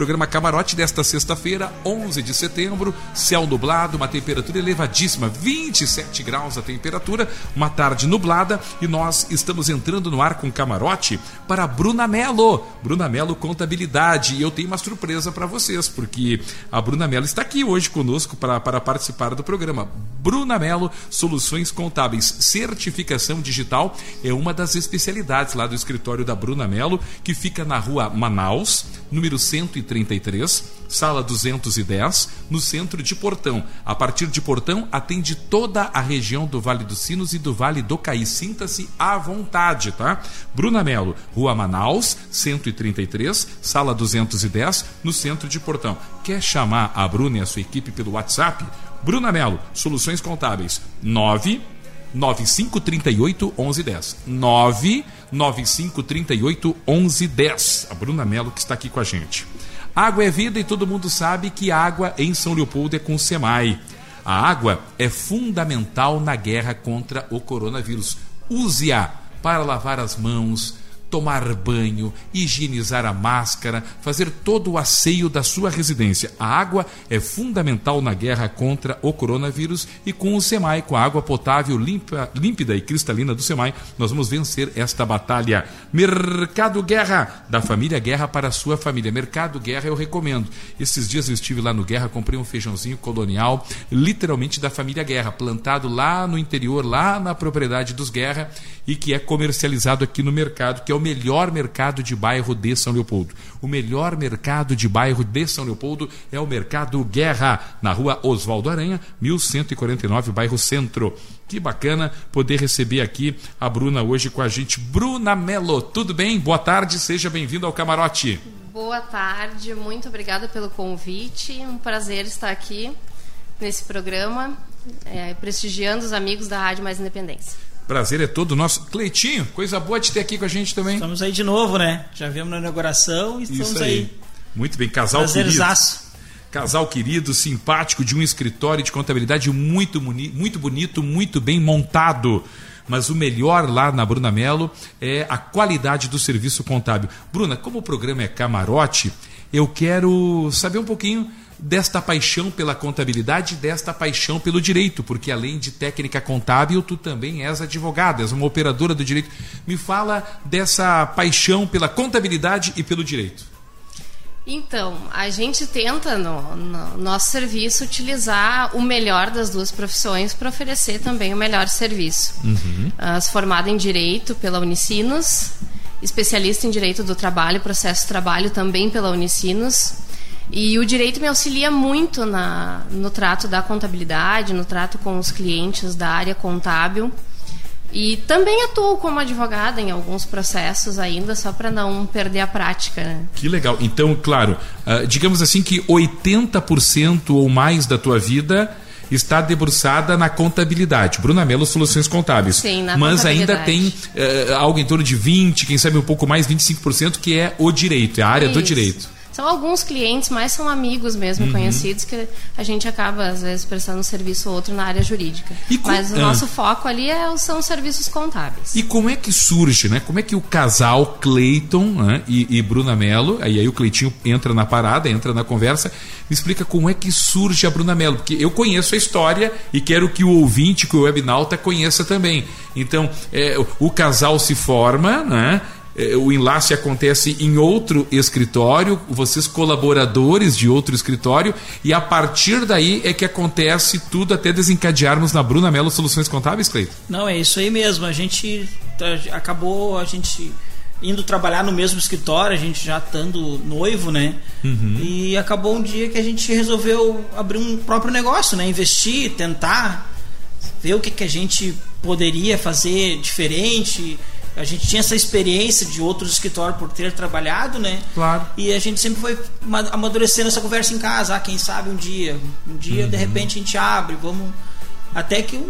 Programa Camarote desta sexta-feira, 11 de setembro, céu nublado, uma temperatura elevadíssima, 27 graus a temperatura, uma tarde nublada e nós estamos entrando no ar com Camarote para Bruna Melo. Bruna Melo Contabilidade. E eu tenho uma surpresa para vocês, porque a Bruna Melo está aqui hoje conosco para, para participar do programa. Bruna Melo Soluções Contábeis. Certificação digital é uma das especialidades lá do escritório da Bruna Melo, que fica na rua Manaus, número 133, sala 210, no centro de Portão. A partir de Portão, atende toda a região do Vale dos Sinos e do Vale do Caí. Sinta-se à vontade, tá? Bruna Melo, Rua Manaus, 133, sala 210, no centro de Portão. Quer chamar a Bruna e a sua equipe pelo WhatsApp? Bruna Melo, Soluções Contábeis, 9 9538 1110. 99538 1110. A Bruna Melo que está aqui com a gente. Água é vida e todo mundo sabe que água em São Leopoldo é com SEMAI. A água é fundamental na guerra contra o coronavírus. Use-a para lavar as mãos, tomar banho, higienizar a máscara, fazer todo o asseio da sua residência. A água é fundamental na guerra contra o coronavírus e com o SEMAI, com a água potável limpa, límpida e cristalina do SEMAI, nós vamos vencer esta batalha. Mercado Guerra, da família Guerra para a sua família. Mercado Guerra eu recomendo. Esses dias eu estive lá no Guerra, comprei um feijãozinho colonial, literalmente da família Guerra, plantado lá no interior, lá na propriedade dos Guerra e que é comercializado aqui no mercado, que é o melhor mercado de bairro de São Leopoldo. O melhor mercado de bairro de São Leopoldo é o Mercado Guerra, na rua Oswaldo Aranha, 1149, bairro Centro. Que bacana poder receber aqui a Bruna hoje com a gente. Bruna Melo, tudo bem? Boa tarde, seja bem-vindo ao Camarote. Boa tarde, muito obrigada pelo convite. Um prazer estar aqui nesse programa, é, prestigiando os amigos da Rádio Mais Independência. Prazer é todo nosso. Cleitinho, coisa boa de ter aqui com a gente também. Estamos aí de novo, né? Já viemos na inauguração e estamos Isso aí. aí. Muito bem, casal Prazerzaço. querido. Casal querido, simpático, de um escritório de contabilidade muito, muito bonito, muito bem montado. Mas o melhor lá na Bruna Mello é a qualidade do serviço contábil. Bruna, como o programa é camarote, eu quero saber um pouquinho desta paixão pela contabilidade, desta paixão pelo direito, porque além de técnica contábil, tu também és advogada, és uma operadora do direito. Me fala dessa paixão pela contabilidade e pelo direito. Então, a gente tenta no, no nosso serviço utilizar o melhor das duas profissões para oferecer também o melhor serviço. Uhum. Uh, formada em Direito pela Unicinos, especialista em Direito do Trabalho, Processo de Trabalho também pela Unicinos. E o direito me auxilia muito na, no trato da contabilidade, no trato com os clientes da área contábil. E também atuo como advogada em alguns processos ainda, só para não perder a prática. Né? Que legal. Então, claro, uh, digamos assim que 80% ou mais da tua vida está debruçada na contabilidade. Bruna Mello, Soluções Contábeis. Sim, na Mas ainda tem uh, algo em torno de 20%, quem sabe um pouco mais, 25%, que é o direito, é a área Isso. do direito. São alguns clientes, mas são amigos mesmo, uhum. conhecidos, que a gente acaba, às vezes, prestando um serviço ou outro na área jurídica. Com... Mas o nosso ah. foco ali é, são os serviços contábeis. E como é que surge, né? Como é que o casal Cleiton né? e, e Bruna Mello, aí, aí o Cleitinho entra na parada, entra na conversa, me explica como é que surge a Bruna Mello, porque eu conheço a história e quero que o ouvinte, que o webnauta conheça também. Então, é, o casal se forma, né? É, o enlace acontece em outro escritório, vocês colaboradores de outro escritório, e a partir daí é que acontece tudo até desencadearmos na Bruna Mello Soluções Contábeis, Cleito? Não, é isso aí mesmo. A gente tá, acabou a gente indo trabalhar no mesmo escritório, a gente já estando noivo, né? Uhum. E acabou um dia que a gente resolveu abrir um próprio negócio, né? Investir, tentar ver o que, que a gente poderia fazer diferente a gente tinha essa experiência de outros escritórios por ter trabalhado, né? Claro. E a gente sempre foi amadurecendo essa conversa em casa. Ah, quem sabe um dia. Um dia, uhum. de repente, a gente abre, vamos. Até que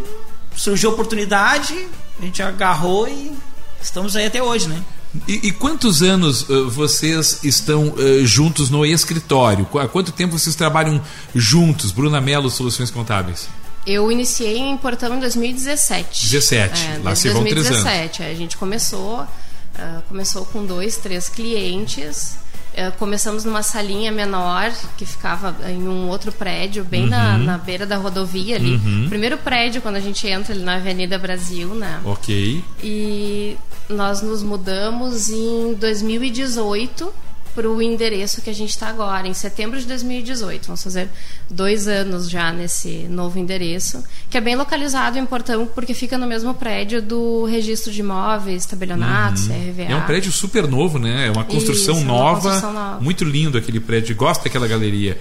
surgiu a oportunidade, a gente agarrou e estamos aí até hoje, né? E, e quantos anos uh, vocês estão uh, juntos no escritório? Há quanto tempo vocês trabalham juntos, Bruna Mello Soluções Contábeis? Eu iniciei em Portão em 2017. 17, é, lá se vão três anos. 2017, a gente começou, uh, começou com dois, três clientes Uh, começamos numa salinha menor que ficava em um outro prédio, bem uhum. na, na, beira da rodovia ali. Uhum. Primeiro prédio quando a gente entra ali na Avenida Brasil, né? Ok. E nós nos mudamos em 2018 para o endereço que a gente está agora, em setembro de 2018. Vamos fazer dois anos já nesse novo endereço, que é bem localizado em Portão, porque fica no mesmo prédio do Registro de Imóveis, Tabelionatos, uhum. RVA. É um prédio super novo, né? É uma construção, Isso, nova, uma construção nova. Muito lindo aquele prédio. Gosta daquela galeria.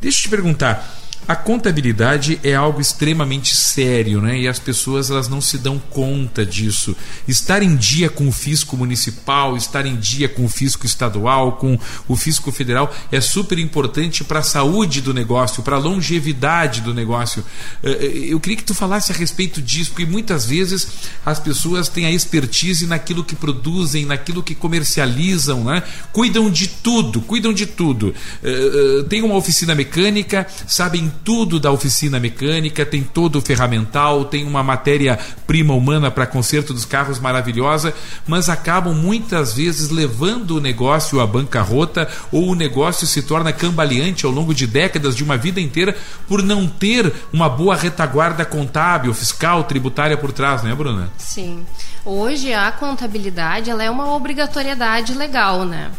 Deixa eu te perguntar. A contabilidade é algo extremamente sério, né? E as pessoas elas não se dão conta disso. Estar em dia com o fisco municipal, estar em dia com o fisco estadual, com o fisco federal é super importante para a saúde do negócio, para a longevidade do negócio. Eh, eh, eu queria que tu falasse a respeito disso, porque muitas vezes as pessoas têm a expertise naquilo que produzem, naquilo que comercializam, né? Cuidam de tudo, cuidam de tudo. Eh, tem uma oficina mecânica, sabem tudo da oficina mecânica, tem todo o ferramental, tem uma matéria-prima humana para conserto dos carros maravilhosa, mas acabam muitas vezes levando o negócio à bancarrota ou o negócio se torna cambaleante ao longo de décadas, de uma vida inteira, por não ter uma boa retaguarda contábil, fiscal, tributária por trás, né, Bruna? Sim. Hoje a contabilidade ela é uma obrigatoriedade legal, né?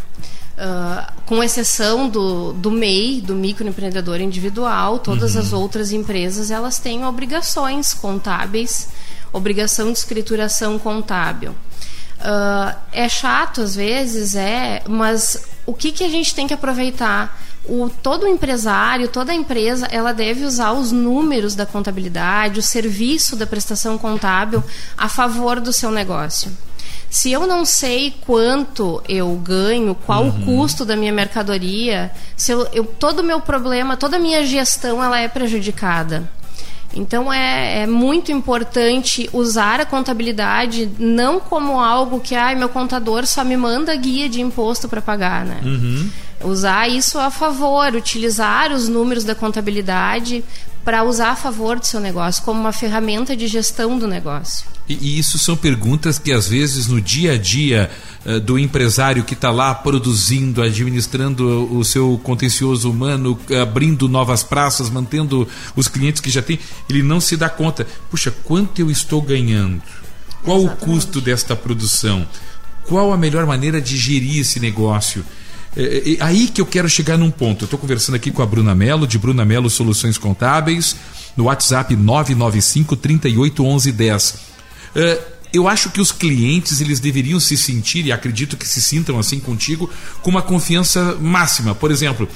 Uh, com exceção do, do MEI, do microempreendedor individual, todas uhum. as outras empresas elas têm obrigações contábeis, obrigação de escrituração contábil. Uh, é chato às vezes, é, mas o que, que a gente tem que aproveitar? O, todo empresário, toda empresa, ela deve usar os números da contabilidade, o serviço da prestação contábil a favor do seu negócio. Se eu não sei quanto eu ganho, qual uhum. o custo da minha mercadoria, se eu, eu, todo o meu problema, toda a minha gestão, ela é prejudicada. Então é, é, muito importante usar a contabilidade não como algo que ah, meu contador só me manda guia de imposto para pagar, né? Uhum. Usar isso a favor, utilizar os números da contabilidade para usar a favor do seu negócio, como uma ferramenta de gestão do negócio. E, e isso são perguntas que, às vezes, no dia a dia uh, do empresário que está lá produzindo, administrando o seu contencioso humano, abrindo novas praças, mantendo os clientes que já tem, ele não se dá conta. Puxa, quanto eu estou ganhando? Qual Exatamente. o custo desta produção? Qual a melhor maneira de gerir esse negócio? É, é, é, aí que eu quero chegar num ponto. Eu estou conversando aqui com a Bruna Mello, de Bruna Mello Soluções Contábeis, no WhatsApp 995 38 11 10. É, eu acho que os clientes eles deveriam se sentir, e acredito que se sintam assim contigo, com uma confiança máxima. Por exemplo,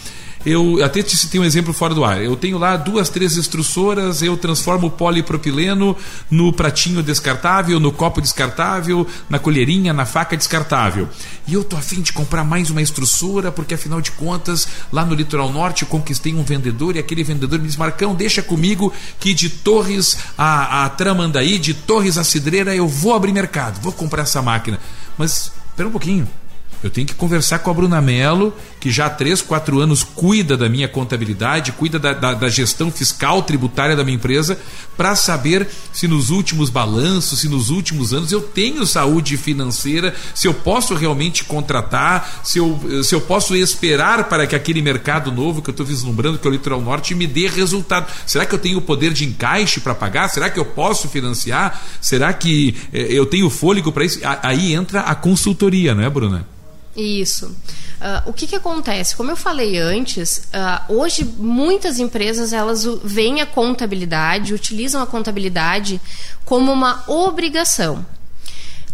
eu até te citei um exemplo fora do ar. Eu tenho lá duas, três extrussoras, eu transformo o polipropileno no pratinho descartável, no copo descartável, na colherinha, na faca descartável. E eu tô afim de comprar mais uma extrusora, porque afinal de contas, lá no litoral norte, eu conquistei um vendedor e aquele vendedor me disse: Marcão, deixa comigo que de Torres a, a Tramandaí, de Torres a Cidreira, eu vou abrir mercado, vou comprar essa máquina. Mas, espera um pouquinho. Eu tenho que conversar com a Bruna Mello, que já há 3, 4 anos cuida da minha contabilidade, cuida da, da, da gestão fiscal tributária da minha empresa, para saber se nos últimos balanços, se nos últimos anos eu tenho saúde financeira, se eu posso realmente contratar, se eu, se eu posso esperar para que aquele mercado novo que eu estou vislumbrando, que é o Litoral Norte, me dê resultado. Será que eu tenho o poder de encaixe para pagar? Será que eu posso financiar? Será que eh, eu tenho fôlego para isso? Aí entra a consultoria, não é, Bruna? Isso. Uh, o que, que acontece? Como eu falei antes, uh, hoje muitas empresas elas veem a contabilidade, utilizam a contabilidade como uma obrigação.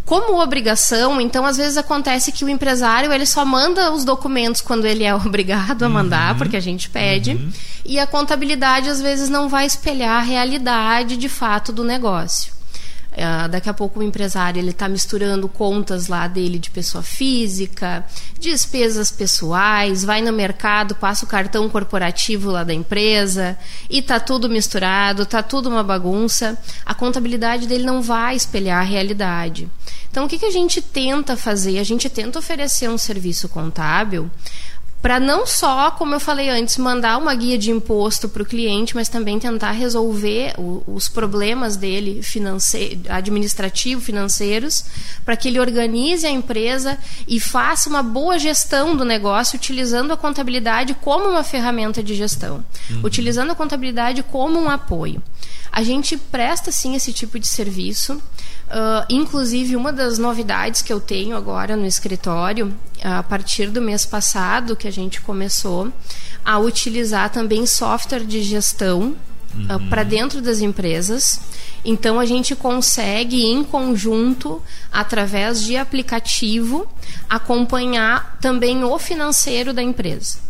Como obrigação, então às vezes acontece que o empresário ele só manda os documentos quando ele é obrigado a mandar, uhum. porque a gente pede, uhum. e a contabilidade às vezes não vai espelhar a realidade de fato do negócio. Uh, daqui a pouco o empresário ele está misturando contas lá dele de pessoa física, despesas pessoais, vai no mercado, passa o cartão corporativo lá da empresa e tá tudo misturado, tá tudo uma bagunça. A contabilidade dele não vai espelhar a realidade. Então o que, que a gente tenta fazer? A gente tenta oferecer um serviço contábil para não só, como eu falei antes, mandar uma guia de imposto para o cliente, mas também tentar resolver o, os problemas dele financeiro, administrativo, financeiros, para que ele organize a empresa e faça uma boa gestão do negócio utilizando a contabilidade como uma ferramenta de gestão, uhum. utilizando a contabilidade como um apoio. A gente presta sim esse tipo de serviço. Uh, inclusive, uma das novidades que eu tenho agora no escritório, a partir do mês passado, que a gente começou a utilizar também software de gestão uhum. uh, para dentro das empresas. Então, a gente consegue, em conjunto, através de aplicativo, acompanhar também o financeiro da empresa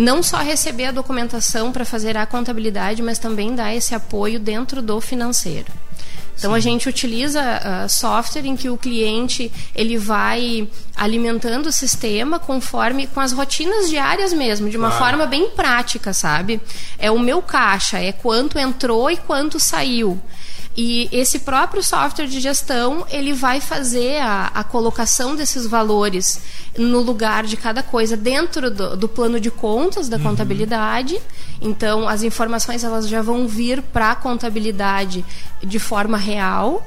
não só receber a documentação para fazer a contabilidade, mas também dar esse apoio dentro do financeiro. Então Sim. a gente utiliza uh, software em que o cliente ele vai alimentando o sistema conforme com as rotinas diárias mesmo, de uma claro. forma bem prática, sabe? É o meu caixa, é quanto entrou e quanto saiu. E esse próprio software de gestão, ele vai fazer a, a colocação desses valores no lugar de cada coisa dentro do, do plano de contas da uhum. contabilidade. Então, as informações elas já vão vir para a contabilidade de forma real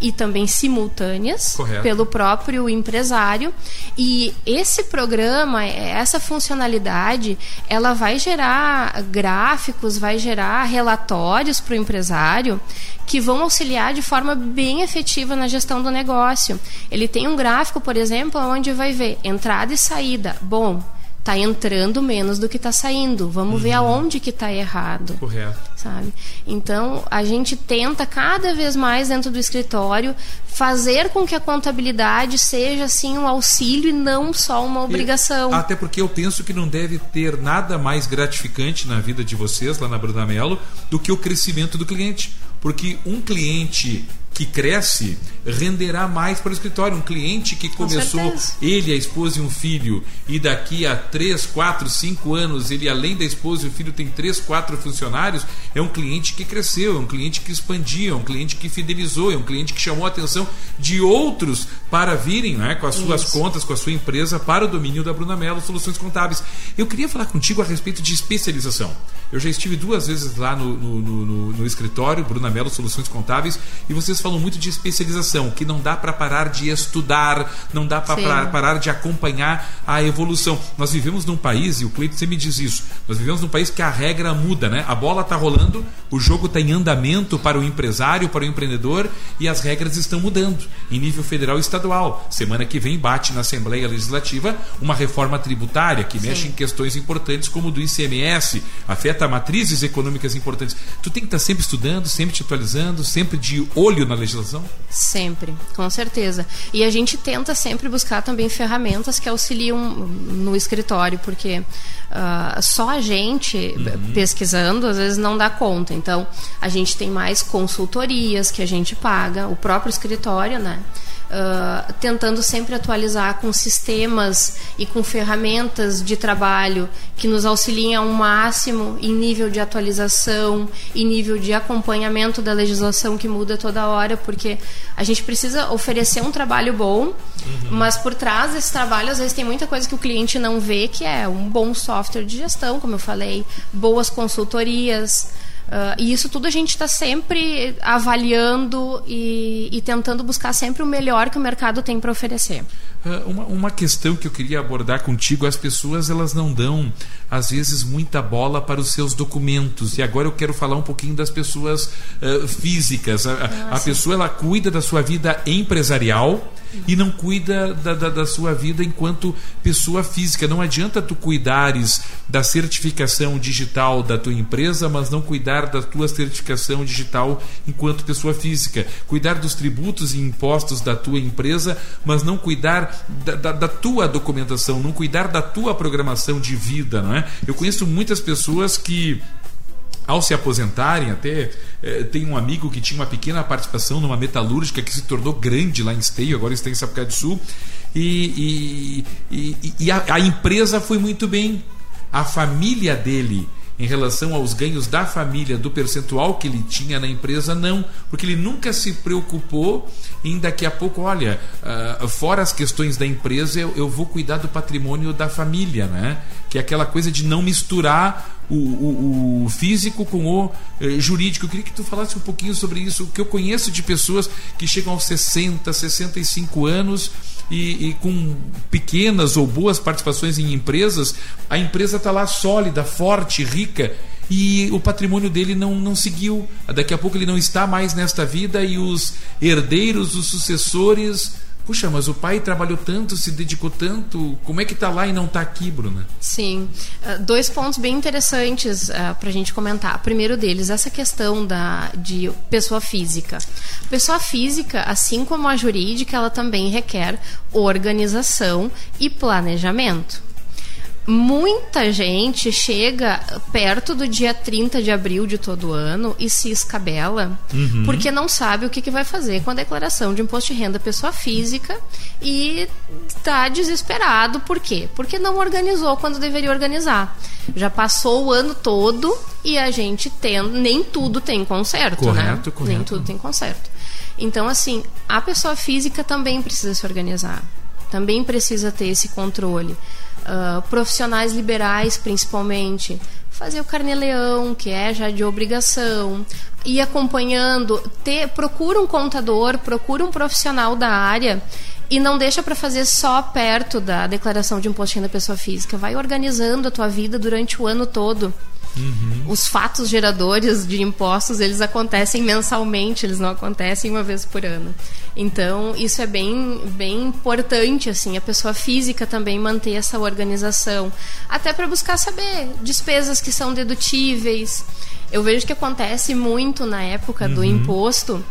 e também simultâneas Correto. pelo próprio empresário. E esse programa essa funcionalidade ela vai gerar gráficos vai gerar relatórios para o empresário que vão auxiliar de forma bem efetiva na gestão do negócio. Ele tem um gráfico por exemplo onde vai ver entrada e saída. Bom tá entrando menos do que está saindo. Vamos uhum. ver aonde que está errado. Correto. Sabe? Então, a gente tenta cada vez mais dentro do escritório fazer com que a contabilidade seja assim um auxílio e não só uma obrigação. E, até porque eu penso que não deve ter nada mais gratificante na vida de vocês lá na Brunamelo do que o crescimento do cliente. Porque um cliente que cresce renderá mais para o escritório. Um cliente que começou, ele, a esposa e um filho, e daqui a 3, 4, 5 anos, ele, além da esposa e o filho, tem 3, 4 funcionários, é um cliente que cresceu, é um cliente que expandiu, é um cliente que fidelizou, é um cliente que chamou a atenção de outros para virem né, com as suas Isso. contas, com a sua empresa, para o domínio da Bruna Mello Soluções Contábeis. Eu queria falar contigo a respeito de especialização. Eu já estive duas vezes lá no, no, no, no escritório, Bruna Mello Soluções Contábeis, e vocês falam muito de especialização, que não dá para parar de estudar, não dá para parar de acompanhar a evolução. Nós vivemos num país, e o Cleiton sempre diz isso, nós vivemos num país que a regra muda, né? A bola está rolando, o jogo está em andamento para o empresário, para o empreendedor, e as regras estão mudando em nível federal e estadual. Semana que vem bate na Assembleia Legislativa uma reforma tributária que Sim. mexe em questões importantes como o do ICMS, afeta matrizes econômicas importantes. Tu tem que estar tá sempre estudando, sempre te atualizando, sempre de olho na legislação Sempre, com certeza. E a gente tenta sempre buscar também ferramentas que auxiliam no escritório, porque uh, só a gente uhum. pesquisando às vezes não dá conta. Então, a gente tem mais consultorias que a gente paga, o próprio escritório, né? Uh, tentando sempre atualizar com sistemas e com ferramentas de trabalho que nos auxiliem ao máximo em nível de atualização, em nível de acompanhamento da legislação que muda toda hora, porque a gente precisa oferecer um trabalho bom, uhum. mas por trás desse trabalho, às vezes, tem muita coisa que o cliente não vê, que é um bom software de gestão, como eu falei, boas consultorias. Uh, e isso tudo a gente está sempre avaliando e, e, tentando buscar sempre o melhor que o mercado tem para oferecer. Uh, uma, uma, questão que eu queria abordar contigo: as pessoas elas não dão, às vezes, muita bola para os seus documentos. E agora eu quero falar um pouquinho das pessoas uh, físicas. A, a pessoa ela cuida da sua vida empresarial e não cuida da, da, da, sua vida enquanto pessoa física. Não adianta tu cuidares da certificação digital da tua empresa, mas não cuidar da tua certificação digital enquanto pessoa física. Cuidar dos tributos e impostos da tua empresa, mas não cuidar da, da, da tua documentação, não cuidar da tua programação de vida, não é? Eu conheço muitas pessoas que ao se aposentarem, até é, tem um amigo que tinha uma pequena participação numa metalúrgica que se tornou grande lá em Esteio, agora está em Sapucaí do Sul, e, e, e, e a, a, empresa foi muito bem. A família dele em relação aos ganhos da família, do percentual que ele tinha na empresa, não, porque ele nunca se preocupou em daqui a pouco, olha, uh, fora as questões da empresa, eu, eu, vou cuidar do patrimônio da família, né? Que é aquela coisa de não misturar o, o, o físico com o eh, jurídico. Eu queria que tu falasse um pouquinho sobre isso, que eu conheço de pessoas que chegam aos 60, 65 anos e, e, com pequenas ou boas participações em empresas, a empresa está lá sólida, forte, rica e o patrimônio dele não, não seguiu. Daqui a pouco ele não está mais nesta vida e os herdeiros, os sucessores Puxa, mas o pai trabalhou tanto, se dedicou tanto, como é que está lá e não está aqui, Bruna? Sim, uh, dois pontos bem interessantes uh, ah, para a gente comentar. Primeiro deles, essa questão da, de pessoa física. Pessoa física, assim como a jurídica, ela também requer organização e planejamento muita gente chega perto do dia 30 de abril de todo ano e se escabela uhum. porque não sabe o que, que vai fazer com a declaração de imposto de renda pessoa física e está desesperado. Por quê? Porque não organizou quando deveria organizar. Já passou o ano todo e a gente tem, nem tudo tem conserto, correto, né? Correto. Nem tudo tem conserto. Então, assim, a pessoa física também precisa se organizar. Também precisa ter esse controle uh, profissionais liberais principalmente, fazer o carnê-leão, que é já de obrigação, ir acompanhando, ter, procura um contador, procura um profissional da área e não deixa para fazer só perto da declaração de imposto de renda pessoa física. Vai organizando a tua vida durante o ano todo. Uhum. Os fatos geradores de impostos, eles acontecem mensalmente, eles não acontecem uma vez por ano. Então, isso é bem, bem importante, assim, a pessoa física também manter essa organização. Até para buscar saber despesas que são dedutíveis. Eu vejo que acontece muito na época uhum. do imposto.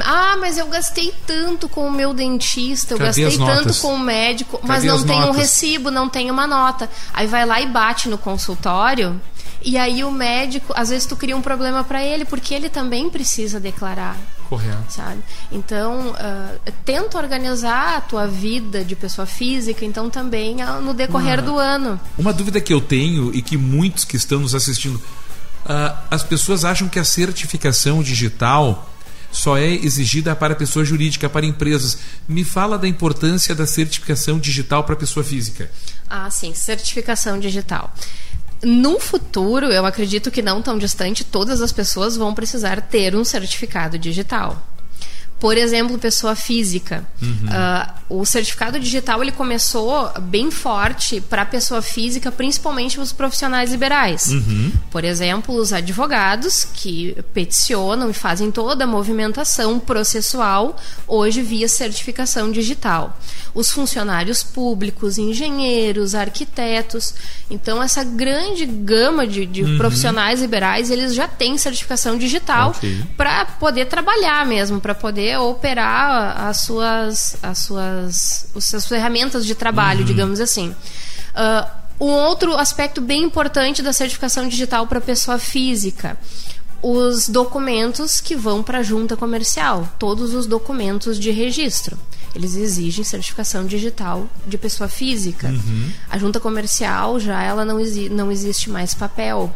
Ah, mas eu gastei tanto com o meu dentista, eu Cadê gastei tanto com o médico, Cadê mas não tem um recibo, não tem uma nota. Aí vai lá e bate no consultório e aí o médico, às vezes tu cria um problema para ele, porque ele também precisa declarar. Correto. Sabe? Então, uh, tenta organizar a tua vida de pessoa física, então também uh, no decorrer uma, do ano. Uma dúvida que eu tenho e que muitos que estão nos assistindo, uh, as pessoas acham que a certificação digital só é exigida para pessoa jurídica, para empresas. Me fala da importância da certificação digital para pessoa física. Ah, sim, certificação digital no futuro, eu acredito que não tão distante, todas as pessoas vão precisar ter um certificado digital. Por exemplo, pessoa física. Uhum. Uh, o certificado digital ele começou bem forte para a pessoa física, principalmente os profissionais liberais. Uhum. Por exemplo, os advogados que peticionam e fazem toda a movimentação processual hoje via certificação digital. Os funcionários públicos, engenheiros, arquitetos. Então, essa grande gama de, de uhum. profissionais liberais, eles já têm certificação digital okay. para poder trabalhar mesmo, para poder operar as suas, as suas, as suas ferramentas de trabalho, uhum. digamos assim. Uh, um outro aspecto bem importante da certificação digital para pessoa física os documentos que vão para a junta comercial, todos os documentos de registro. Eles exigem certificação digital de pessoa física. Uhum. A junta comercial já ela não, exi não existe mais papel.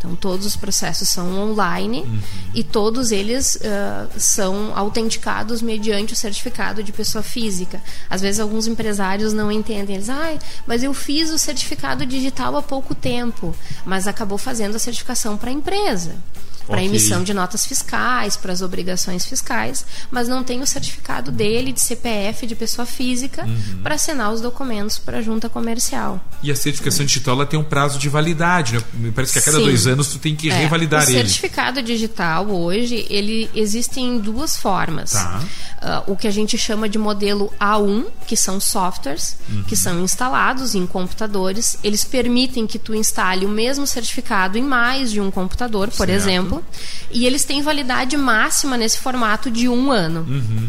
Então, todos os processos são online uhum. e todos eles uh, são autenticados mediante o certificado de pessoa física. Às vezes, alguns empresários não entendem. Eles, ah, mas eu fiz o certificado digital há pouco tempo, mas acabou fazendo a certificação para a empresa para okay. emissão de notas fiscais, para as obrigações fiscais, mas não tem o certificado dele de CPF de pessoa física uhum. para assinar os documentos para a junta comercial. E a certificação digital ela tem um prazo de validade, né? Me parece que a cada Sim. dois anos tu tem que é, revalidar o ele. O certificado digital hoje ele existe em duas formas. Tá. Uh, o que a gente chama de modelo A1, que são softwares uhum. que são instalados em computadores. Eles permitem que tu instale o mesmo certificado em mais de um computador, por certo. exemplo e eles têm validade máxima nesse formato de um ano. Uhum.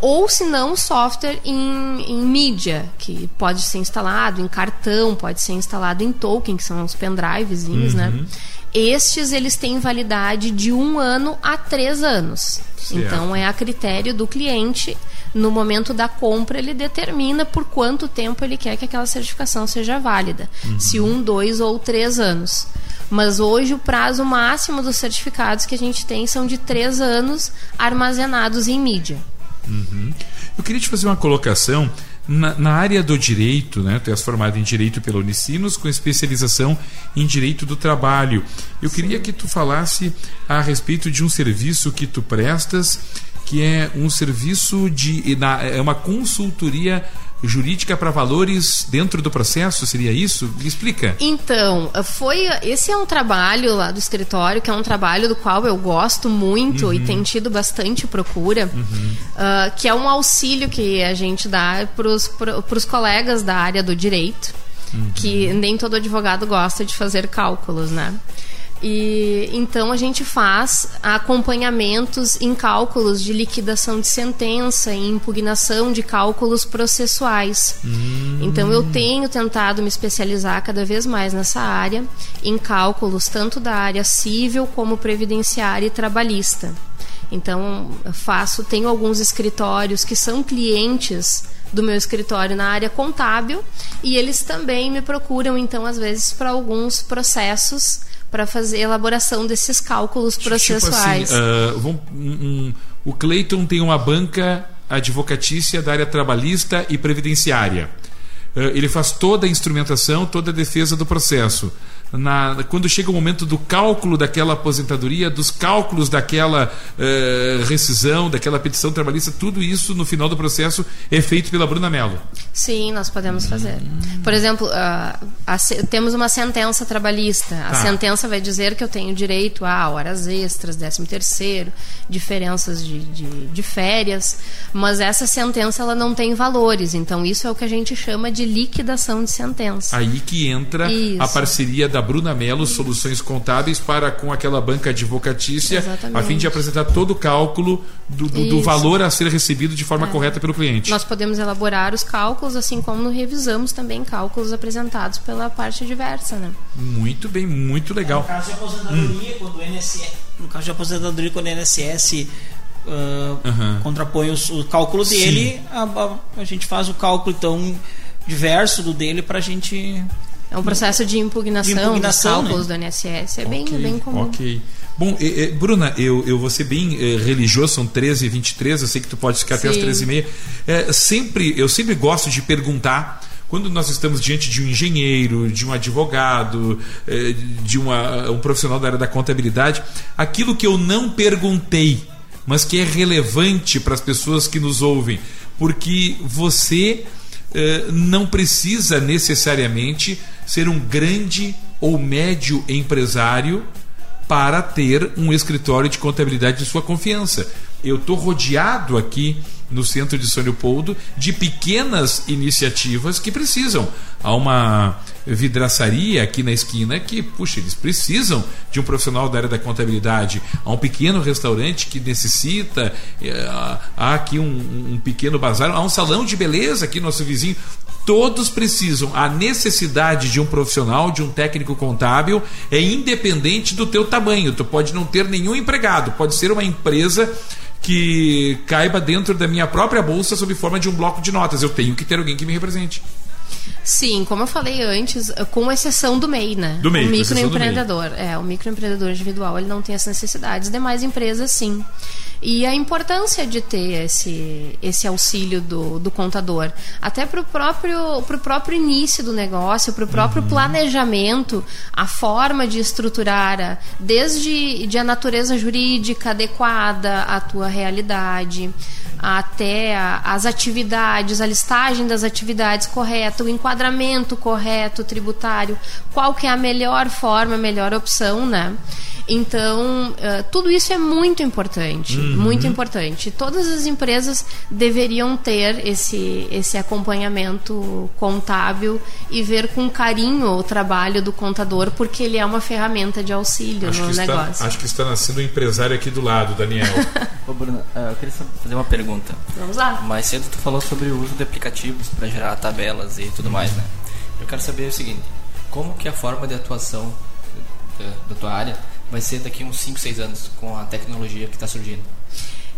Ou se não, software em, em mídia, que pode ser instalado em cartão, pode ser instalado em token, que são os pendrivezinhos, né? uhum. né? Estes eles têm validade de um ano a três anos. Certo. Então é a critério do cliente. No momento da compra, ele determina por quanto tempo ele quer que aquela certificação seja válida. Uhum. Se um, dois ou três anos. Mas hoje o prazo máximo dos certificados que a gente tem são de três anos armazenados em mídia. Uhum. Eu queria te fazer uma colocação na, na, área do direito, né? Tu és formado em direito pela Unicinos com especialização em direito do trabalho. Eu Sim. queria que tu falasse a respeito de um serviço que tu prestas, que é um serviço de é uma consultoria jurídica para valores dentro do processo, seria isso? Me explica. Então, foi esse é um trabalho lá do escritório, que é um trabalho do qual eu gosto muito uhum. e tem tido bastante procura, uhum. uh, que é um auxílio que a gente dá para os colegas da área do direito, uhum. que nem todo advogado gosta de fazer cálculos, né? E então a gente faz acompanhamentos em cálculos de liquidação de sentença, em impugnação de cálculos processuais. Hum. Então eu tenho tentado me especializar cada vez mais nessa área, em cálculos tanto da área civil como previdenciária e trabalhista. Então eu faço, tenho alguns escritórios que são clientes do meu escritório na área contábil e eles também me procuram então às vezes para alguns processos para fazer elaboração desses cálculos processuais. Tipo assim, uh, vamos, um, um, o Cleiton tem uma banca advocatícia da área trabalhista e previdenciária. Uh, ele faz toda a instrumentação, toda a defesa do processo na, quando chega o momento do cálculo daquela aposentadoria, dos cálculos daquela uh, rescisão, daquela petição trabalhista, tudo isso no final do processo é feito pela Bruna Mello. Sim, nós podemos fazer. Por exemplo, uh, a, temos uma sentença trabalhista. A tá. sentença vai dizer que eu tenho direito a horas extras, décimo terceiro, diferenças de, de, de férias, mas essa sentença ela não tem valores. Então isso é o que a gente chama de liquidação de sentença. Aí que entra isso. a parceria da da Bruna Mello, Soluções Contábeis, para com aquela banca advocatícia, Exatamente. a fim de apresentar todo o cálculo do, do, do valor a ser recebido de forma é. correta pelo cliente. Nós podemos elaborar os cálculos, assim como revisamos também cálculos apresentados pela parte diversa. Né? Muito bem, muito legal. no caso de aposentadoria, hum. quando o INSS, no caso de aposentadoria, quando o INSS Uh, uhum. contrapõe os, o cálculo dele, a, a, a, gente faz o cálculo então diverso do dele para a gente é um processo de impugnação, de impugnação dos cálculos né? do INSS. É okay, bem, bem comum. Ok. Bom, eh, eh, Bruna, eu, eu vou ser bem eh, religioso, são 13 e 23, eu sei que tu pode ficar Sim. até as 13 e meia. É, sempre, eu sempre gosto de perguntar quando nós estamos diante de um engenheiro, de um advogado, de uma, um profissional da área da contabilidade, aquilo que eu não perguntei, mas que é relevante para as pessoas que nos ouvem, porque você não precisa necessariamente ser um grande ou médio empresário para ter um escritório de contabilidade de sua confiança. Eu estou rodeado aqui no centro de São Leopoldo de pequenas iniciativas que precisam. Há uma vidraçaria aqui na esquina que, puxa, eles precisam de um profissional da área da contabilidade. Há um pequeno restaurante que necessita, eh, há aqui um, um pequeno bazar, há um salão de beleza aqui, nosso vizinho. Todos precisam. A necessidade de um profissional, de um técnico contábil, é independente do teu tamanho. Tu pode não ter nenhum empregado, pode ser uma empresa que caiba dentro da minha própria bolsa sob forma de um bloco de notas. Eu tenho que ter alguém que me represente. Sim, como eu falei antes, com exceção do MEI, né? Do MEI, o microempreendedor. É, o microempreendedor individual, ele não tem as necessidades, demais empresas sim. E a importância de ter esse, esse auxílio do, do contador, até para o próprio, pro próprio início do negócio, para o próprio uhum. planejamento, a forma de estruturar, desde de a natureza jurídica adequada à tua realidade, até a, as atividades, a listagem das atividades correta, o enquadramento correto tributário, qual que é a melhor forma, a melhor opção, né? Então, uh, tudo isso é muito importante, uhum. Muito importante. Todas as empresas deveriam ter esse, esse acompanhamento contábil e ver com carinho o trabalho do contador, porque ele é uma ferramenta de auxílio acho no negócio. Está, acho que está nascendo um empresário aqui do lado, Daniel. Ô, Bruna, eu queria fazer uma pergunta. Vamos lá. Mais cedo tu falou sobre o uso de aplicativos para gerar tabelas e tudo mais, né? Eu quero saber o seguinte, como que é a forma de atuação da, da tua área vai ser daqui uns 5, 6 anos com a tecnologia que está surgindo?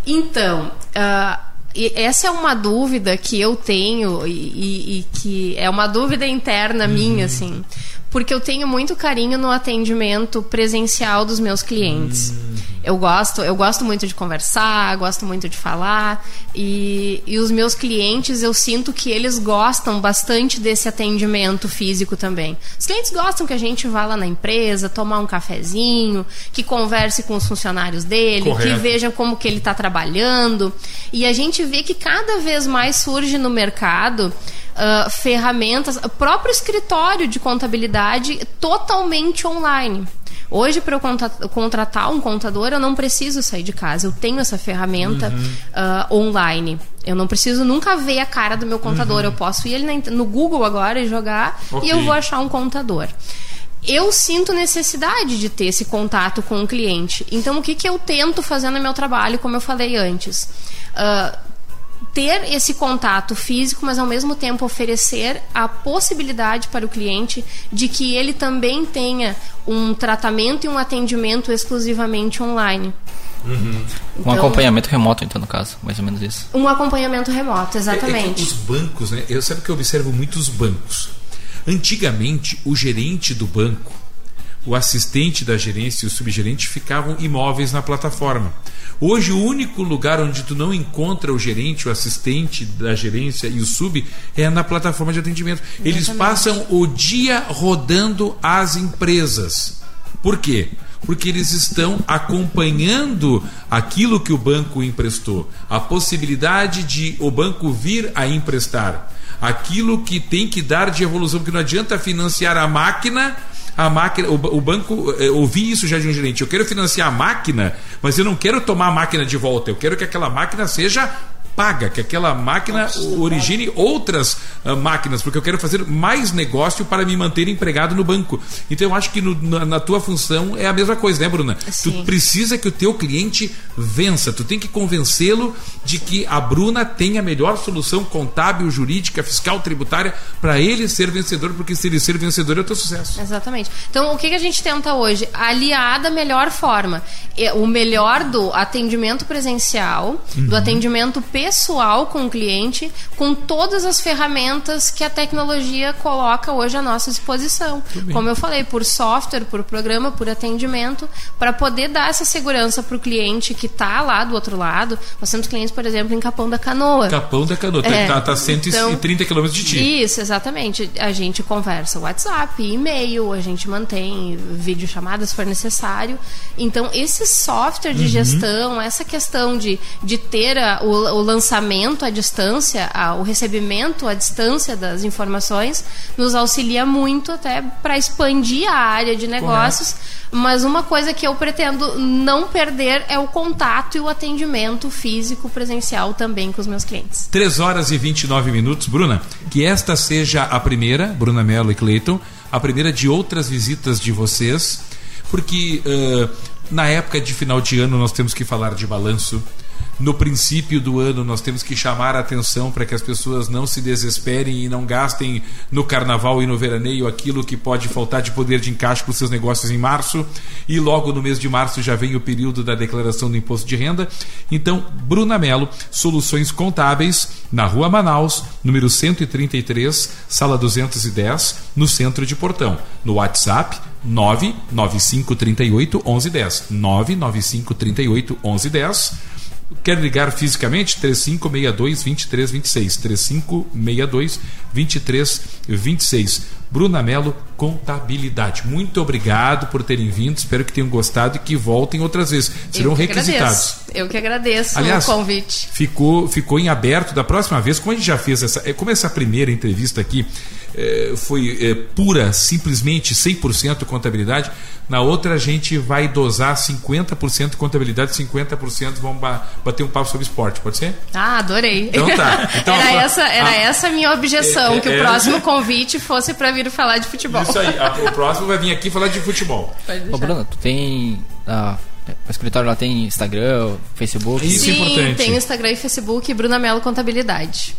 Então, uh, essa é uma dúvida que eu tenho e, e, e, que é uma dúvida interna uhum. minha, assim. porque eu tenho muito carinho no atendimento presencial dos meus clientes. Hum. Eu gosto, eu gosto muito de conversar, gosto muito de falar e, e os meus clientes eu sinto que eles gostam bastante desse atendimento físico também. Os clientes gostam que a gente vá lá na empresa, tomar um cafezinho, que converse com os funcionários dele, Correto. que veja como que ele está trabalhando e a gente vê que cada vez mais surge no mercado uh, ferramentas, o próprio escritório de contabilidade totalmente online. Hoje, para eu contratar um contador, eu não preciso sair de casa. Eu tenho essa ferramenta uhum. uh, online. Eu não preciso nunca ver a cara do meu contador. Uhum. Eu posso ir no Google agora e jogar okay. e eu vou achar um contador eu sinto necessidade de ter esse contato com o cliente. Então, o que, que eu tento fazer no meu trabalho, como eu falei antes? Uh, ter esse contato físico, mas ao mesmo tempo oferecer a possibilidade para o cliente de que ele também tenha um tratamento e um atendimento exclusivamente online. Uhum. Então, um acompanhamento remoto, então, no caso, mais ou menos isso. Um acompanhamento remoto, exatamente. É, é os bancos, né? Eu sempre que eu observo muito os bancos. Antigamente, o gerente do banco, o assistente da gerência e o subgerente ficavam imóveis na plataforma. Hoje, o único lugar onde tu não encontra o gerente, o assistente da gerência e o sub é na plataforma de atendimento. Exatamente. Eles passam o dia rodando as empresas. Por quê? Porque eles estão acompanhando aquilo que o banco emprestou, a possibilidade de o banco vir a emprestar, aquilo que tem que dar de evolução, porque não adianta financiar a máquina a máquina, o, o banco, eu ouvi isso já de um gerente, eu quero financiar a máquina, mas eu não quero tomar a máquina de volta, eu quero que aquela máquina seja paga, que aquela máquina origine outras uh, máquinas, porque eu quero fazer mais negócio para me manter empregado no banco. Então eu acho que no, na, na, tua função é a mesma coisa, né, Bruna? Sim. Tu precisa que o teu cliente vença, tu tem que convencê-lo de que a Bruna tem a melhor solução contábil, jurídica, fiscal, tributária para ele ser vencedor, porque se ele ser vencedor é o teu sucesso. Exatamente. Então o que, que a gente tenta hoje? Aliar da melhor forma. O melhor do atendimento presencial, uhum. do atendimento pessoal pessoal com o cliente, com todas as ferramentas que a tecnologia coloca hoje à nossa disposição. Como eu falei, por software, por programa, por atendimento, para poder dar essa segurança para o cliente que está lá do outro lado. Nós temos clientes, por exemplo, em Capão da Canoa. Capão da Canoa, está é, tá, tá 130 então, quilômetros de ti. Isso, exatamente. A gente conversa WhatsApp, e-mail, a gente mantém videochamadas se for necessário. Então, esse software de uhum. gestão, essa questão de, de ter a, o, o lançamento à distância, o recebimento à distância das informações, nos auxilia muito até para expandir a área de negócios. Correto. Mas uma coisa que eu pretendo não perder é o contato e o atendimento físico presencial também com os meus clientes. 3 horas e 29 minutos. Bruna, que esta seja a primeira, Bruna Mello e Cleiton, a primeira de outras visitas de vocês, porque uh, na época de final de ano nós temos que falar de balanço no princípio do ano nós temos que chamar a atenção para que as pessoas não se desesperem e não gastem no carnaval e no veraneio aquilo que pode faltar de poder de encaixe para os seus negócios em março. E logo no mês de março já vem o período da declaração do imposto de renda. Então, Bruna Melo, Soluções Contábeis, na Rua Manaus, número 133, sala 210, no centro de Portão. No WhatsApp 99538 1110. 99538 1110 Quer ligar fisicamente? 3562 2326. 3562 2326. Bruna Mello, Contabilidade. Muito obrigado por terem vindo. Espero que tenham gostado e que voltem outras vezes. Serão que requisitados. Agradeço. Eu que agradeço Aliás, o convite. Ficou, ficou em aberto da próxima vez. Como a gente já fez essa. É, como essa primeira entrevista aqui foi é, pura, simplesmente 100% contabilidade, na outra a gente vai dosar 50% contabilidade, 50% vamos bater um papo sobre esporte, pode ser? Ah, adorei. Então tá. Então, era, a, essa, era a, essa a minha objeção, é, que o é, próximo convite fosse para vir falar de futebol. Isso aí, a, o próximo vai vir aqui falar de futebol. Ô, Bruno, tu tem. Ah, o escritório lá tem Instagram, Facebook? Isso é Sim, é importante. tem Instagram e Facebook, Bruna Melo Contabilidade.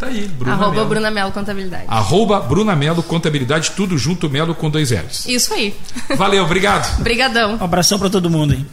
Tá aí, Bruna Arroba Melo. Bruna Melo Contabilidade. Arroba Bruna Melo Contabilidade, tudo junto, Melo com dois L's. Isso aí. Valeu, obrigado. Obrigadão. Um abração para todo mundo, hein?